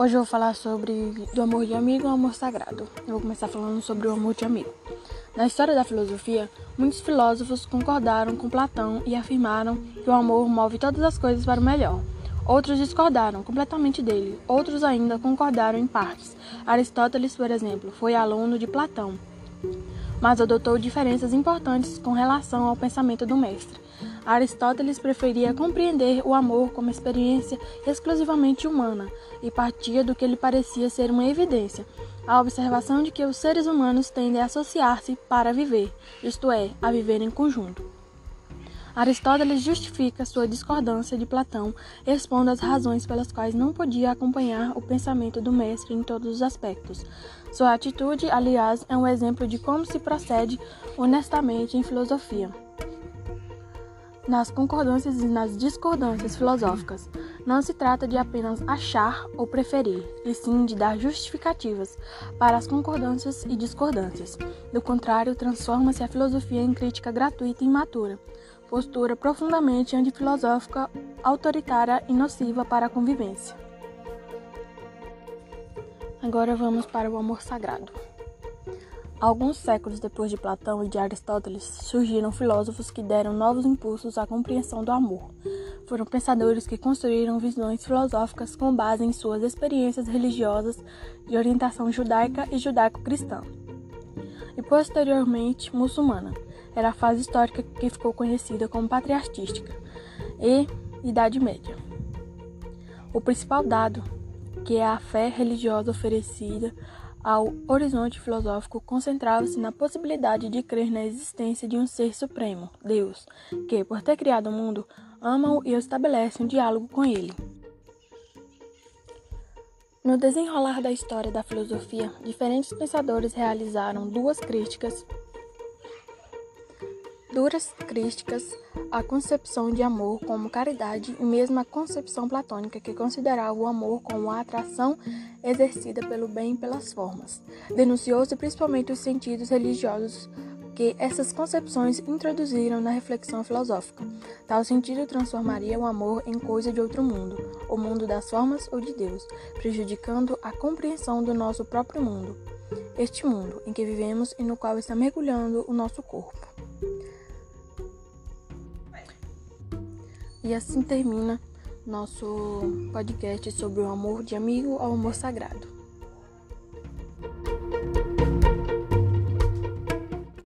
Hoje eu vou falar sobre do amor de amigo ao amor sagrado. Eu vou começar falando sobre o amor de amigo. Na história da filosofia, muitos filósofos concordaram com Platão e afirmaram que o amor move todas as coisas para o melhor. Outros discordaram completamente dele, outros ainda concordaram em partes. Aristóteles, por exemplo, foi aluno de Platão, mas adotou diferenças importantes com relação ao pensamento do mestre. Aristóteles preferia compreender o amor como experiência exclusivamente humana e partia do que lhe parecia ser uma evidência, a observação de que os seres humanos tendem a associar-se para viver, isto é, a viver em conjunto. Aristóteles justifica sua discordância de Platão, expondo as razões pelas quais não podia acompanhar o pensamento do mestre em todos os aspectos. Sua atitude, aliás, é um exemplo de como se procede honestamente em filosofia nas concordâncias e nas discordâncias filosóficas. Não se trata de apenas achar ou preferir, e sim de dar justificativas para as concordâncias e discordâncias. Do contrário, transforma-se a filosofia em crítica gratuita e imatura, postura profundamente antifilosófica, autoritária e nociva para a convivência. Agora vamos para o amor sagrado. Alguns séculos depois de Platão e de Aristóteles, surgiram filósofos que deram novos impulsos à compreensão do amor. Foram pensadores que construíram visões filosóficas com base em suas experiências religiosas de orientação judaica e judaico-cristã, e posteriormente muçulmana. Era a fase histórica que ficou conhecida como patriarquística e Idade Média. O principal dado, que é a fé religiosa oferecida ao horizonte filosófico concentrava-se na possibilidade de crer na existência de um ser supremo, Deus, que, por ter criado o mundo, ama-o e estabelece um diálogo com ele. No desenrolar da história da filosofia, diferentes pensadores realizaram duas críticas duras críticas à concepção de amor como caridade e mesmo à concepção platônica que considerava o amor como a atração exercida pelo bem e pelas formas. Denunciou-se principalmente os sentidos religiosos que essas concepções introduziram na reflexão filosófica. Tal sentido transformaria o amor em coisa de outro mundo, o mundo das formas ou de Deus, prejudicando a compreensão do nosso próprio mundo, este mundo em que vivemos e no qual está mergulhando o nosso corpo. E assim termina nosso podcast sobre o amor de amigo ao amor sagrado.